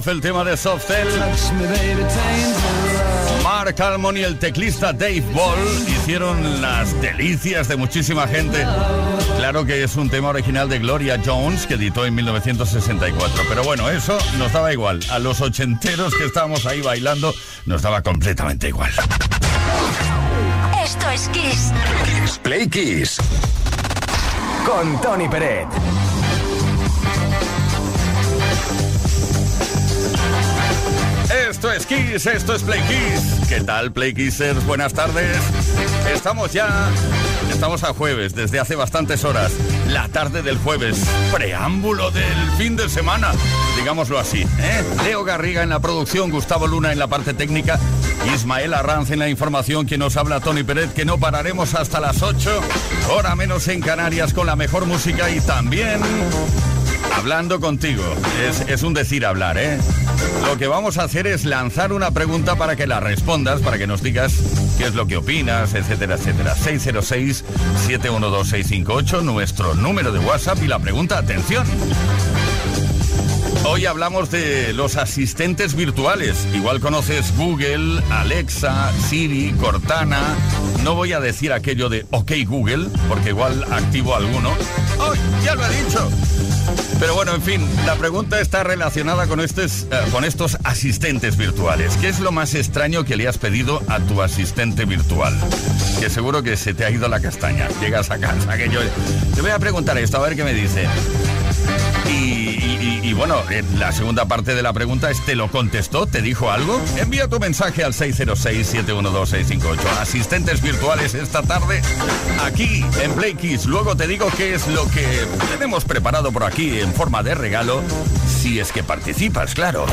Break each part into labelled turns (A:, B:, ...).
A: Love, el tema de Softel. Mark Almond y el teclista Dave Ball hicieron las delicias de muchísima gente. Claro que es un tema original de Gloria Jones que editó en 1964. Pero bueno, eso nos daba igual. A los ochenteros que estábamos ahí bailando, nos daba completamente igual.
B: Esto es Kiss.
C: Play Kiss. Con Tony Peret.
A: Esto es Kiss, esto es Play Kiss. ¿Qué tal, Play Kissers? Buenas tardes. Estamos ya, estamos a jueves, desde hace bastantes horas. La tarde del jueves, preámbulo del fin de semana, digámoslo así. ¿eh? Leo Garriga en la producción, Gustavo Luna en la parte técnica, Ismael Arranz en la información, quien nos habla Tony Pérez, que no pararemos hasta las 8, hora menos en Canarias, con la mejor música y también hablando contigo. Es, es, un decir hablar, ¿eh? Lo que vamos a hacer es lanzar una pregunta para que la respondas, para que nos digas qué es lo que opinas, etcétera, etcétera. 606-712-658, nuestro número de WhatsApp y la pregunta, atención. Hoy hablamos de los asistentes virtuales. Igual conoces Google, Alexa, Siri, Cortana. No voy a decir aquello de OK Google, porque igual activo alguno. ¡Oh, ya lo he dicho! Pero bueno, en fin, la pregunta está relacionada con estos, eh, con estos asistentes virtuales. ¿Qué es lo más extraño que le has pedido a tu asistente virtual? Que seguro que se te ha ido la castaña. Llegas a casa, que yo... Te voy a preguntar esto, a ver qué me dice. Y, bueno, la segunda parte de la pregunta es, ¿te lo contestó? ¿Te dijo algo? Envía tu mensaje al 606-712-658. Asistentes virtuales esta tarde aquí en Play Kiss. Luego te digo qué es lo que tenemos preparado por aquí en forma de regalo, si es que participas, claro.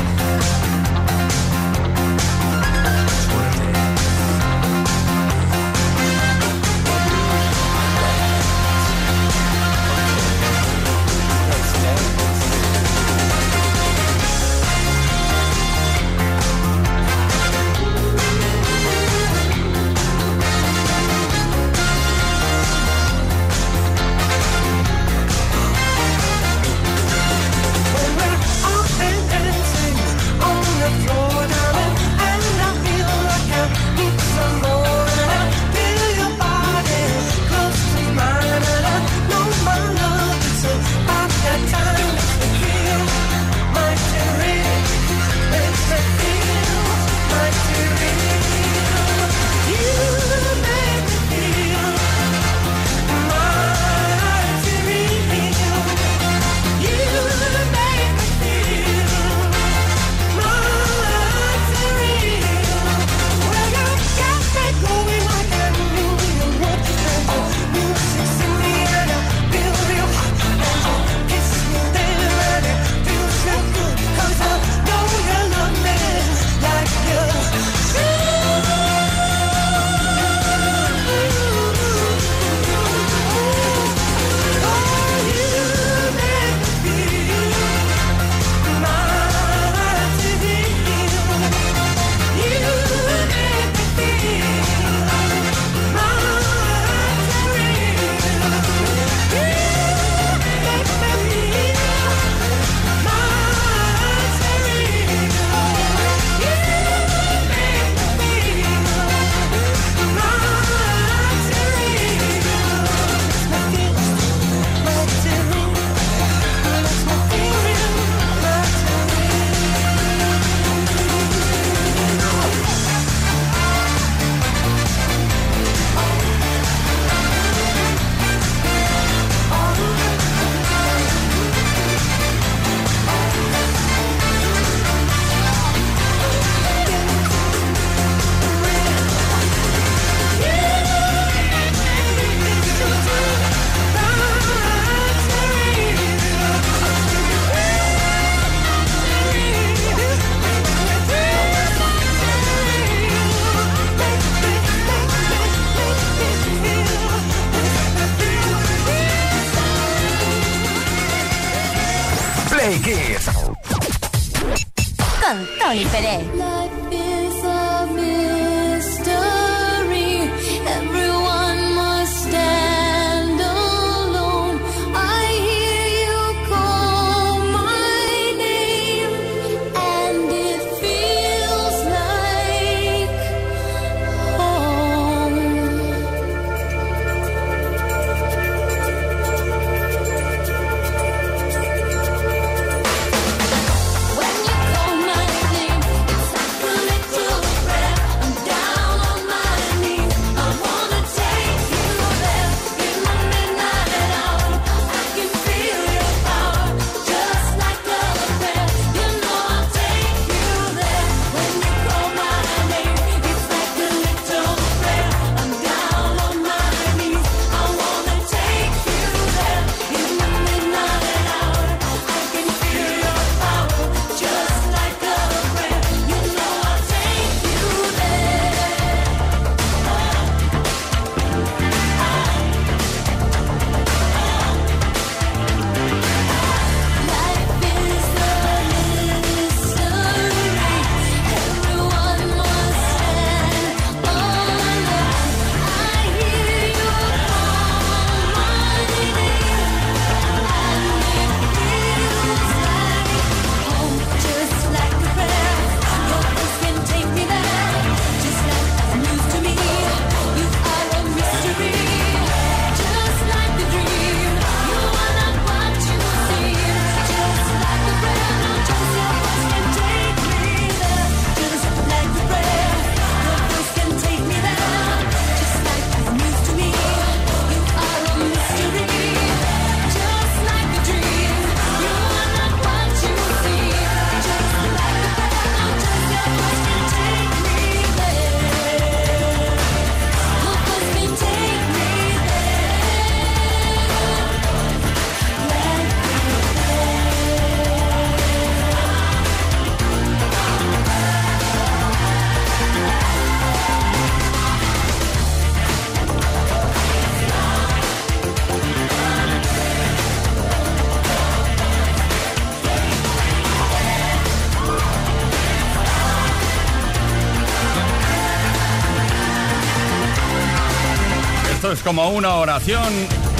A: Como una oración.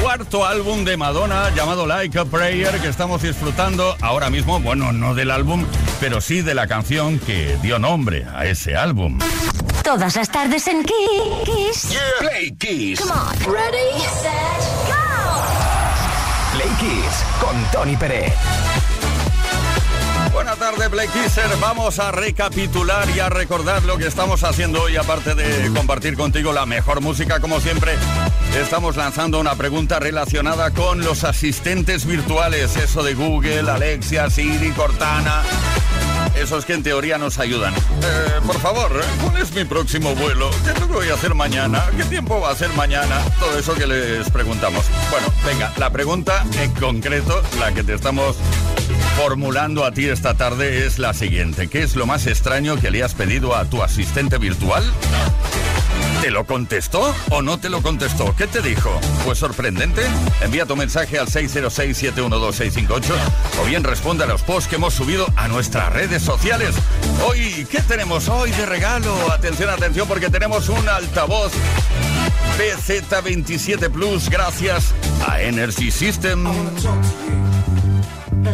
A: Cuarto álbum de Madonna llamado Like a Prayer que estamos disfrutando ahora mismo, bueno, no del álbum, pero sí de la canción que dio nombre a ese álbum.
B: Todas las tardes en Kiss.
C: Play Kiss.
B: Come on. Ready, set, go.
C: Play Kiss con Tony Pérez.
A: Buenas tardes, Play Kisser. Vamos a recapitular y a recordar lo que estamos haciendo hoy, aparte de compartir contigo la mejor música, como siempre. Estamos lanzando una pregunta relacionada con los asistentes virtuales, eso de Google, Alexia, Siri, Cortana. Esos que en teoría nos ayudan. Eh, por favor, ¿cuál es mi próximo vuelo? ¿Qué tengo voy a hacer mañana? ¿Qué tiempo va a ser mañana? Todo eso que les preguntamos. Bueno, venga, la pregunta en concreto, la que te estamos formulando a ti esta tarde es la siguiente. ¿Qué es lo más extraño que le has pedido a tu asistente virtual? ¿Te lo contestó o no te lo contestó? ¿Qué te dijo? ¿Fue sorprendente? Envía tu mensaje al 606-712-658 o bien responde a los posts que hemos subido a nuestras redes sociales. Hoy, ¿qué tenemos hoy de regalo? Atención, atención, porque tenemos un altavoz PZ27 Plus gracias a Energy System.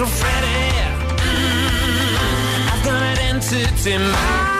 D: little Freddy. Mm, I've got an entity.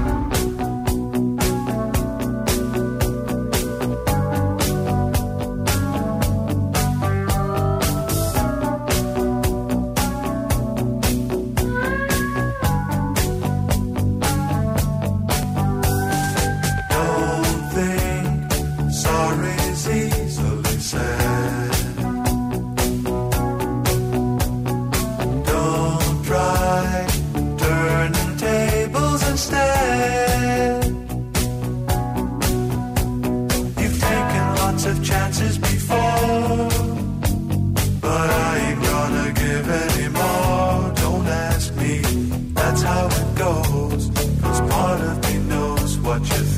E: goes, cause part of me knows what you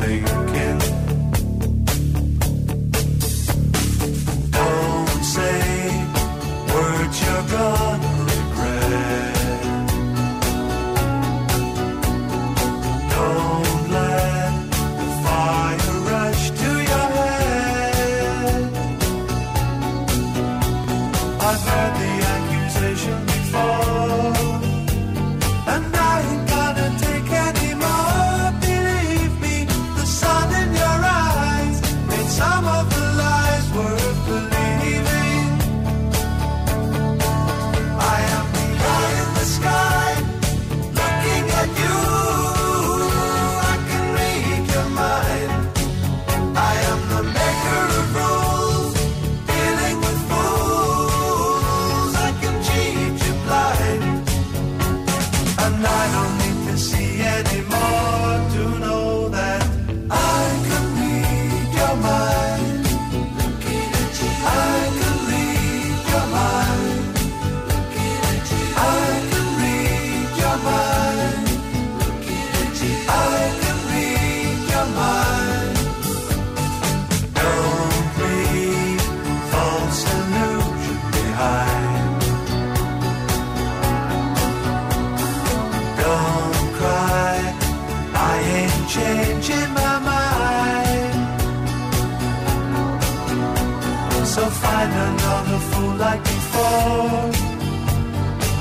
E: find another fool like before.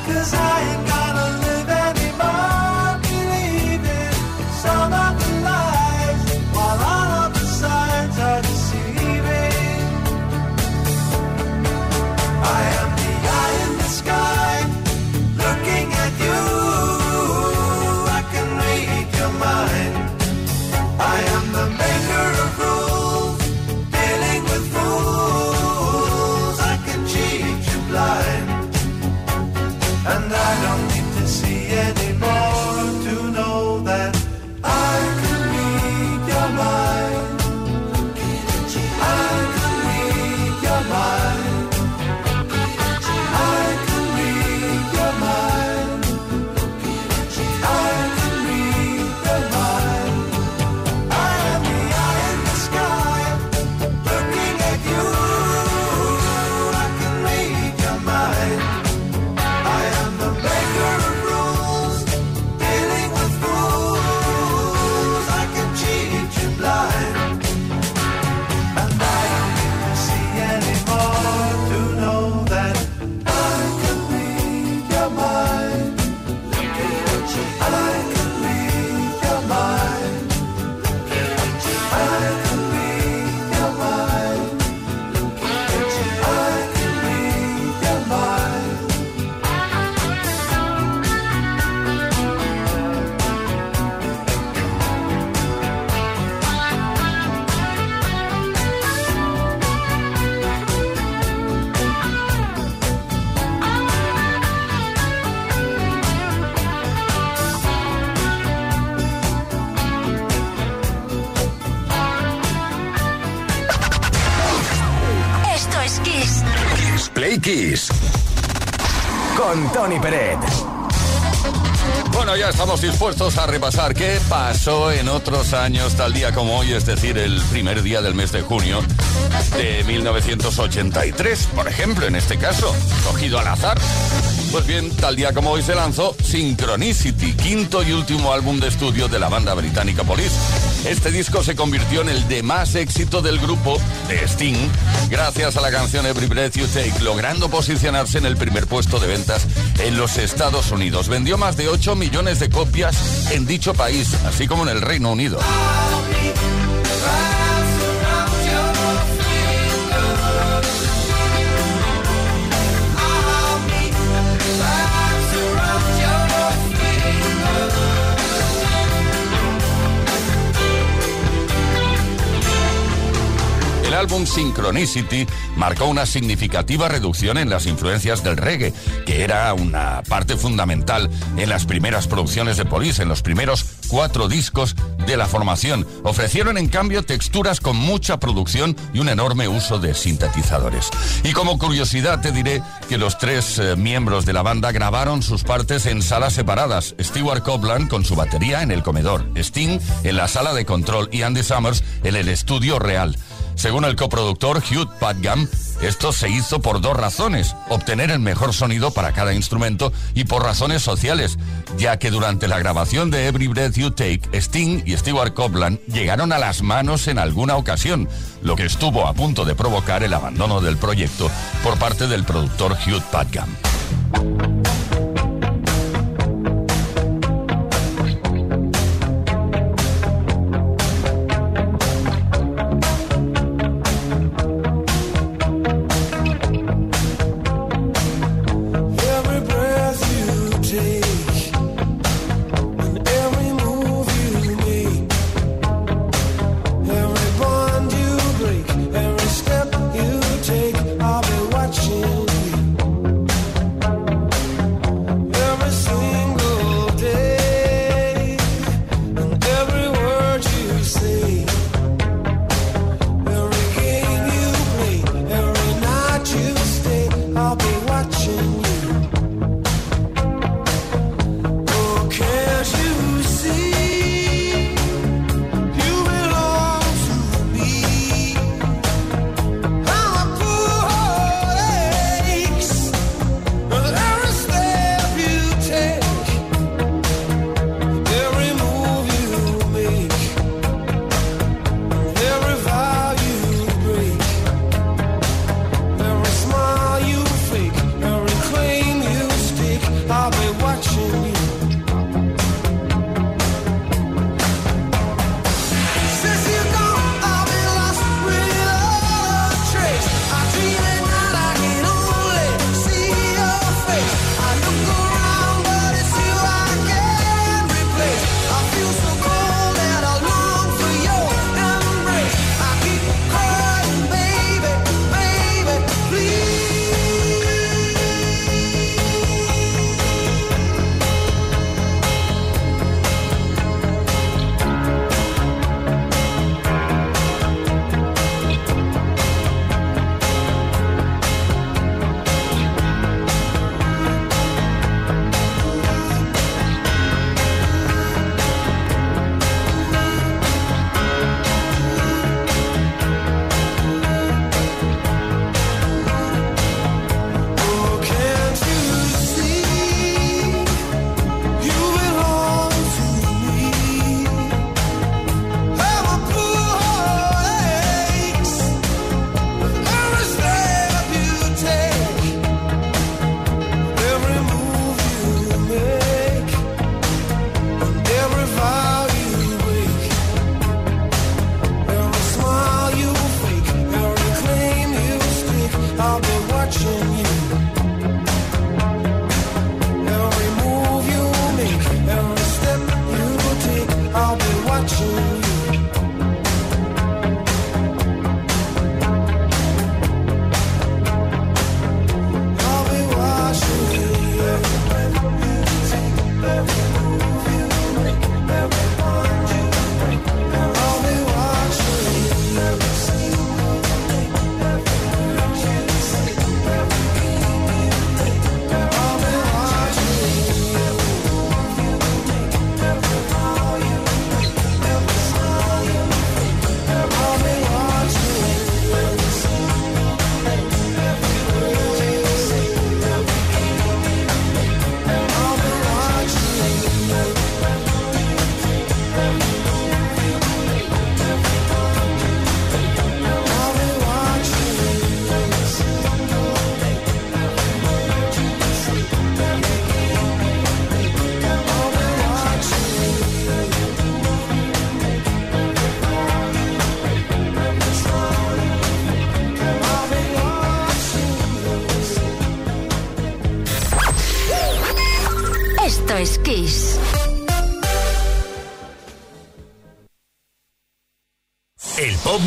E: Cause I ain't
C: got Con Tony Peret.
F: Bueno, ya estamos dispuestos a repasar qué pasó en otros años, tal día como hoy, es decir, el primer día del mes de junio de 1983, por ejemplo, en este caso, cogido al azar. Pues bien, tal día como hoy se lanzó Synchronicity, quinto y último álbum de estudio de la banda británica Police. Este disco se convirtió en el de más éxito del grupo de Sting, gracias a la canción Every Breath You Take, logrando posicionarse en el primer puesto de ventas en los Estados Unidos. Vendió más de 8 millones de copias en dicho país, así como en el Reino Unido. El álbum Synchronicity marcó una significativa reducción en las influencias del reggae, que era una parte fundamental en las primeras producciones de Police, en los primeros cuatro discos de la formación. Ofrecieron en cambio texturas con mucha producción y un enorme uso de sintetizadores. Y como curiosidad te diré que los tres eh, miembros de la banda grabaron sus partes en salas separadas. Stewart Copeland con su batería en el comedor, Sting en la sala de control y Andy Summers en el estudio real. Según el coproductor Hugh Padgham, esto se hizo por dos razones, obtener el mejor sonido para cada instrumento y por razones sociales, ya que durante la grabación de Every Breath You Take, Sting y Stewart Copeland llegaron a las manos en alguna ocasión, lo que estuvo a punto de provocar el abandono del proyecto por parte del productor Hugh Padgham.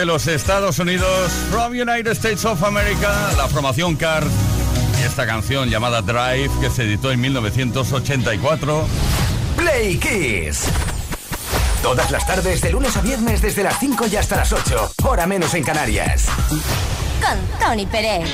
A: Desde los Estados Unidos, from United States of America, la formación Card y esta canción llamada Drive que se editó en 1984.
C: Play Kiss. Todas las tardes, de lunes a viernes, desde las 5 y hasta las 8. Hora menos en Canarias.
G: Con Tony Pérez.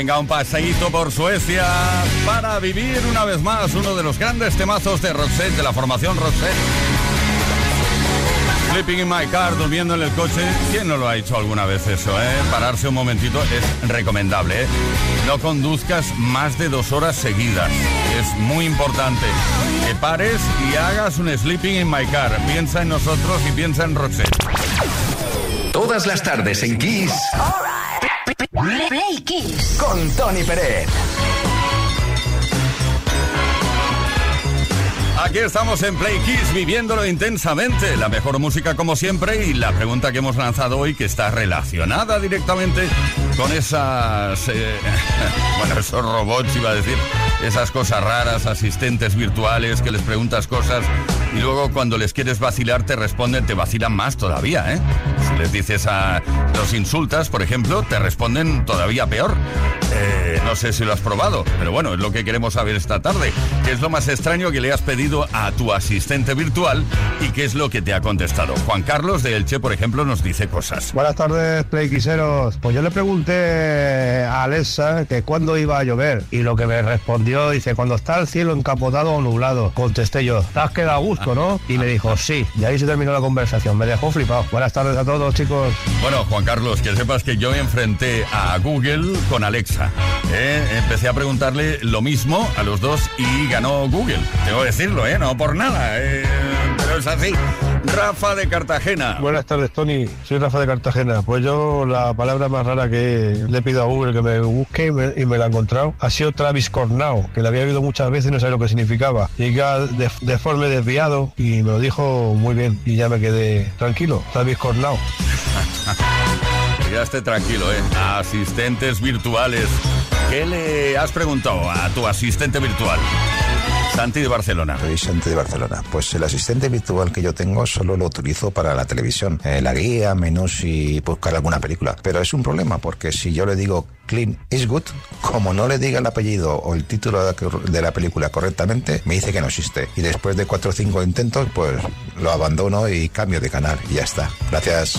A: Venga, un paseíto por Suecia para vivir una vez más uno de los grandes temazos de Roxette, de la formación Roxette. Sleeping in my car, durmiendo en el coche. ¿Quién no lo ha hecho alguna vez eso, eh? Pararse un momentito es recomendable, ¿eh? No conduzcas más de dos horas seguidas. Es muy importante que pares y hagas un sleeping in my car. Piensa en nosotros y piensa en Roxette.
C: Todas las tardes en Kiss
H: Play Kiss.
C: con Tony Pérez.
A: Aquí estamos en Play Kiss viviéndolo intensamente. La mejor música como siempre y la pregunta que hemos lanzado hoy que está relacionada directamente con esas... eh, bueno, esos robots iba a decir. Esas cosas raras, asistentes virtuales que les preguntas cosas y luego cuando les quieres vacilar te responden, te vacilan más todavía, ¿eh? Si les dices a... los insultas, por ejemplo, te responden todavía peor. Eh, no sé si lo has probado, pero bueno, es lo que queremos saber esta tarde. ¿Qué es lo más extraño que le has pedido a tu asistente virtual y qué es lo que te ha contestado? Juan Carlos de Elche, por ejemplo, nos dice cosas.
I: Buenas tardes, Playquiseros. Pues yo le pregunté a Alexa que cuándo iba a llover y lo que me respondió dice cuando está el cielo encapotado o nublado. Contesté yo, te has quedado a gusto, ¿no? Y me dijo sí. Y ahí se terminó la conversación. Me dejó flipado. Buenas tardes a todos, chicos.
A: Bueno, Juan Carlos, que sepas que yo me enfrenté a Google con Alexa. ¿eh? Empecé a preguntarle lo mismo a los dos y ganó Google. Debo decirlo, ¿eh? No por nada, ¿eh? Pero es así. Rafa de Cartagena.
I: Buenas tardes, Tony. Soy Rafa de Cartagena. Pues yo la palabra más rara que le he pedido a Google que me busque y me, y me la ha encontrado ha sido Travis Cornao, que la había oído muchas veces y no sabía lo que significaba. Llega de, de forma desviado y me lo dijo muy bien y ya me quedé tranquilo. Travis Cornao.
A: Ya esté tranquilo, ¿eh? Asistentes virtuales. ¿Qué le has preguntado a tu asistente virtual? Santi de Barcelona.
J: Soy Santi de Barcelona. Pues el asistente virtual que yo tengo solo lo utilizo para la televisión, eh, la guía, menús y buscar alguna película. Pero es un problema porque si yo le digo Clint Eastwood, como no le diga el apellido o el título de la- película correctamente, me dice que no existe. Y después de cuatro o cinco intentos, pues lo abandono y cambio de canal y ya está. Gracias.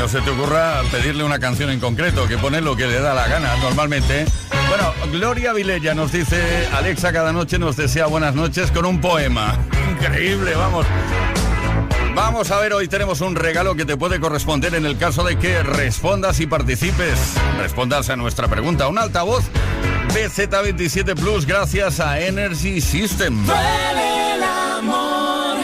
A: No se te ocurra pedirle una canción en concreto, que pone lo que le da la gana normalmente. Bueno, Gloria Vilella nos dice, Alexa cada noche nos desea buenas noches con un poema. Increíble, vamos. Vamos a ver, hoy tenemos un regalo que te puede corresponder en el caso de que respondas y participes. Respondas a nuestra pregunta. Un altavoz BZ27 Plus gracias a Energy System.
K: Duele el amor.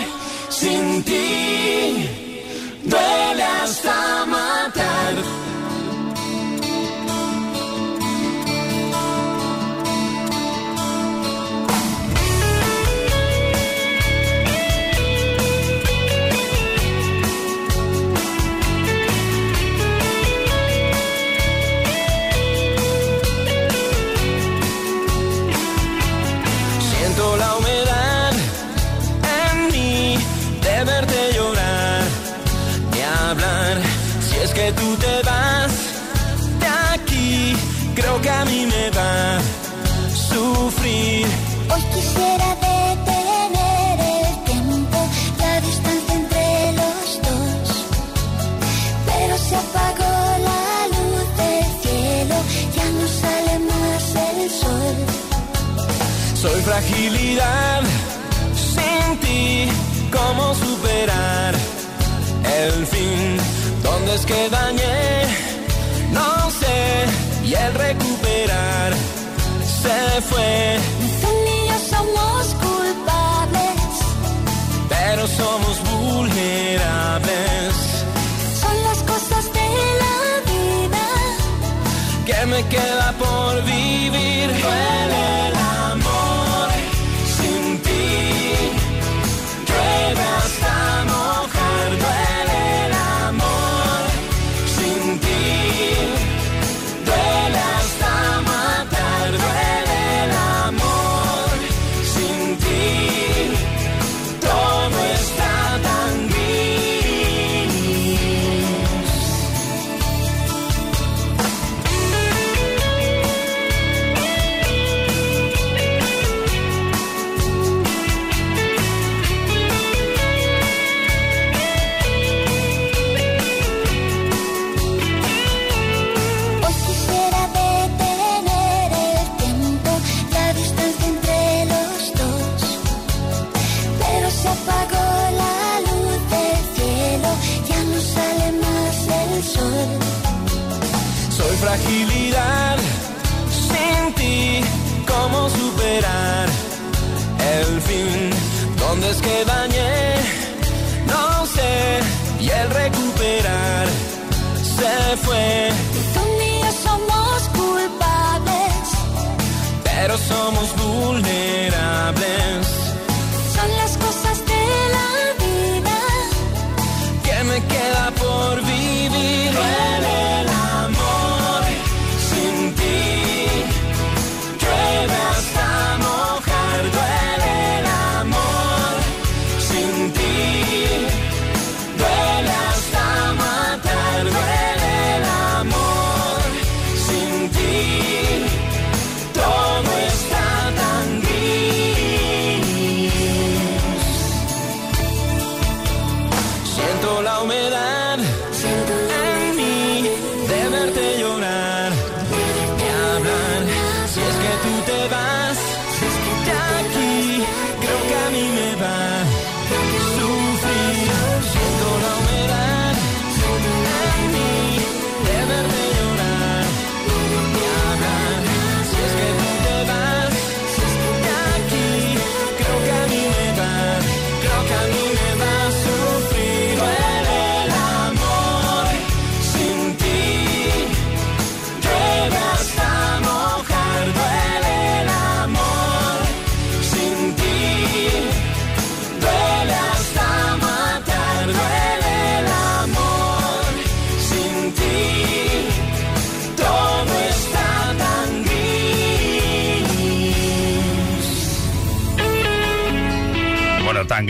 K: divine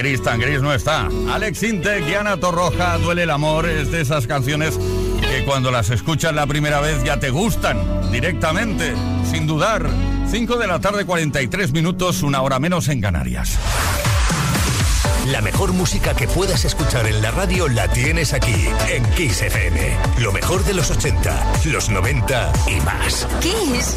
K: gris
L: tan gris
A: no está. Alex Intec y Torroja, Duele el amor, es de esas canciones que cuando las escuchas la primera vez ya te gustan, directamente, sin dudar. 5 de la tarde, 43 minutos, una hora menos en Canarias.
C: La mejor música que puedas escuchar en la radio la tienes aquí, en Kiss FM. Lo mejor de los 80, los 90 y más.
M: Kiss.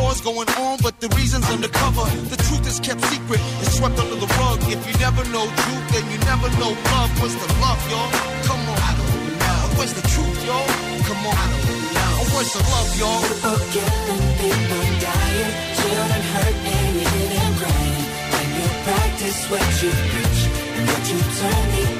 N: War's going on, but the reason's undercover. The truth is kept secret, it's swept under the rug. If you never know truth, then you never know love. Where's the love, y'all? Come on. I don't know. Where's the truth, y'all? Come on. I don't know. Where's the love, y'all?
O: People killing, people dying, children hurt and you hear them crying. When you practice what you preach and what you turn the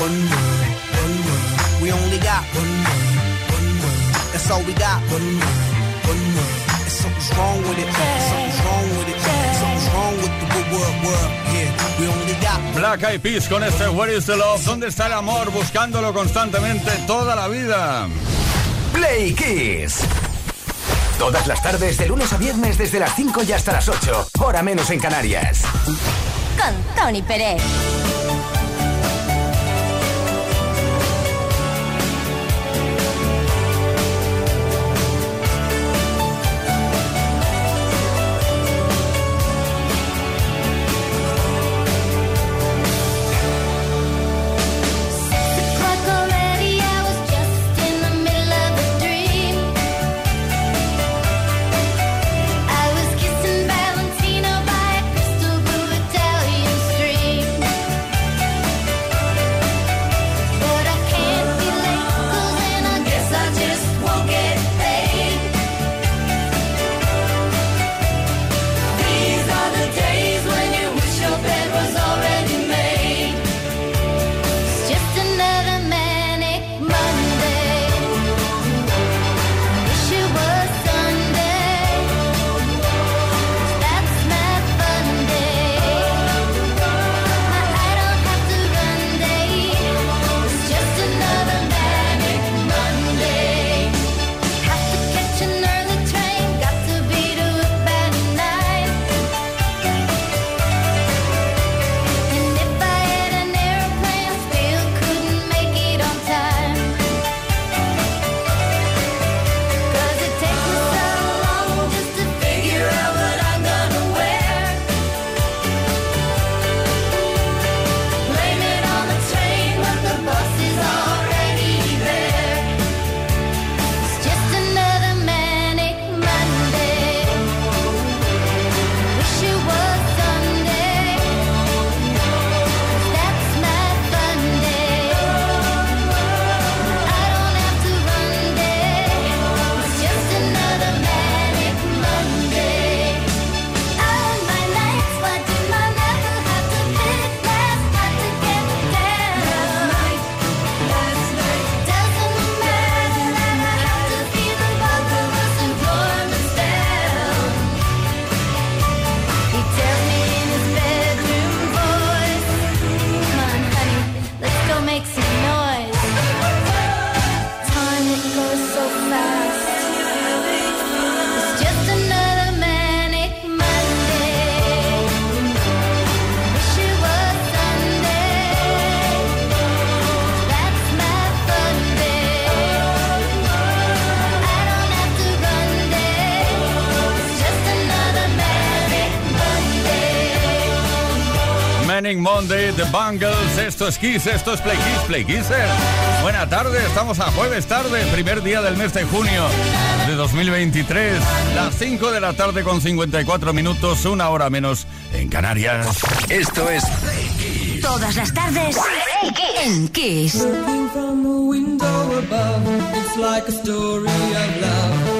P: One word, one word. We only got one word, one word. That's all we got. One word, one word. And something's wrong with it. Something's wrong with it. Something's wrong with the good word, word. Yeah, we only got
A: Black Eyed Peas con este Where is the Love? ¿Dónde está el amor? Buscándolo constantemente toda la vida.
C: Play Kiss. Todas las tardes, de lunes a viernes, desde las 5 y hasta las 8. Hora menos en Canarias.
B: Con Tony Pérez.
O: The
A: Bangles, esto es Kiss, esto es Play Kiss, Play Kisser. Buena tarde, estamos a jueves tarde, primer día del mes de junio de 2023, las 5 de la tarde con 54 minutos, una hora menos en Canarias. Esto es
B: Todas las tardes en Kiss.
G: Looking from the window above, it's like a story of love.